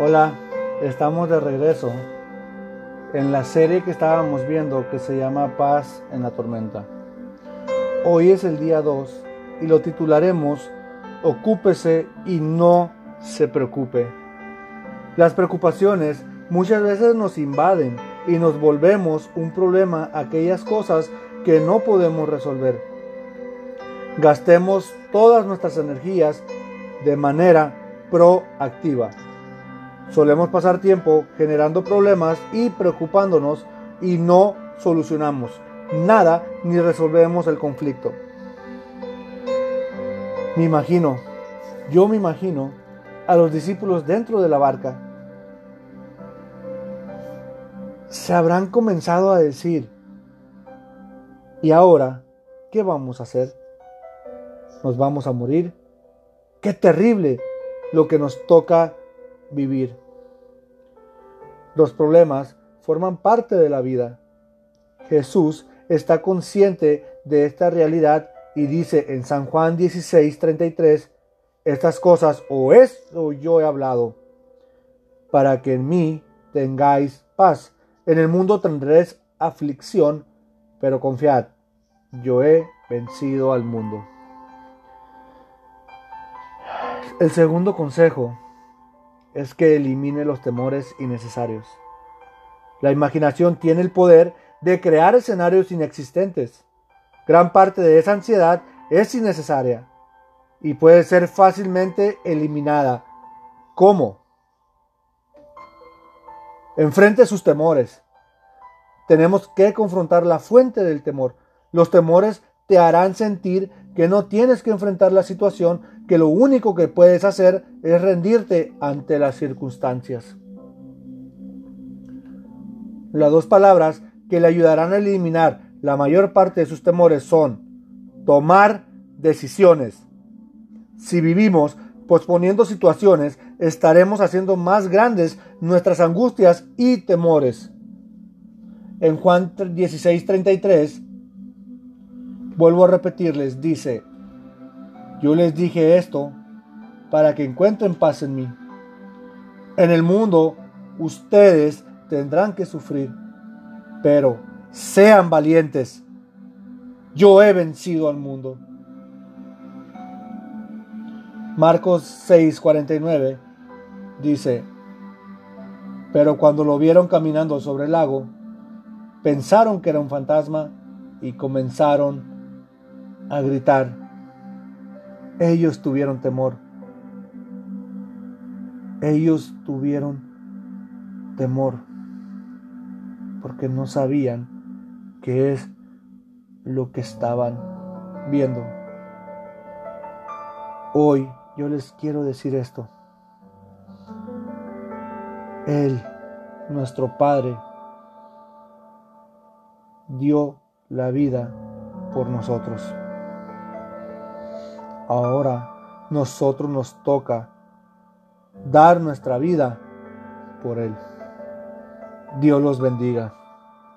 Hola, estamos de regreso en la serie que estábamos viendo que se llama Paz en la tormenta. Hoy es el día 2 y lo titularemos Ocúpese y no se preocupe. Las preocupaciones muchas veces nos invaden y nos volvemos un problema aquellas cosas que no podemos resolver. Gastemos todas nuestras energías de manera proactiva. Solemos pasar tiempo generando problemas y preocupándonos y no solucionamos nada ni resolvemos el conflicto. Me imagino, yo me imagino a los discípulos dentro de la barca. Se habrán comenzado a decir, ¿y ahora qué vamos a hacer? ¿Nos vamos a morir? ¡Qué terrible lo que nos toca vivir. Los problemas forman parte de la vida. Jesús está consciente de esta realidad y dice en San Juan 16, 33, estas cosas o o yo he hablado, para que en mí tengáis paz. En el mundo tendréis aflicción, pero confiad, yo he vencido al mundo. El segundo consejo es que elimine los temores innecesarios. La imaginación tiene el poder de crear escenarios inexistentes. Gran parte de esa ansiedad es innecesaria y puede ser fácilmente eliminada. ¿Cómo? Enfrente sus temores. Tenemos que confrontar la fuente del temor. Los temores te harán sentir que no tienes que enfrentar la situación que lo único que puedes hacer es rendirte ante las circunstancias. Las dos palabras que le ayudarán a eliminar la mayor parte de sus temores son tomar decisiones. Si vivimos posponiendo situaciones, estaremos haciendo más grandes nuestras angustias y temores. En Juan 16:33, vuelvo a repetirles, dice, yo les dije esto para que encuentren paz en mí. En el mundo ustedes tendrán que sufrir, pero sean valientes. Yo he vencido al mundo. Marcos 6:49 dice, pero cuando lo vieron caminando sobre el lago, pensaron que era un fantasma y comenzaron a gritar ellos tuvieron temor. Ellos tuvieron temor porque no sabían qué es lo que estaban viendo. Hoy yo les quiero decir esto. Él, nuestro Padre, dio la vida por nosotros. Ahora nosotros nos toca dar nuestra vida por Él. Dios los bendiga.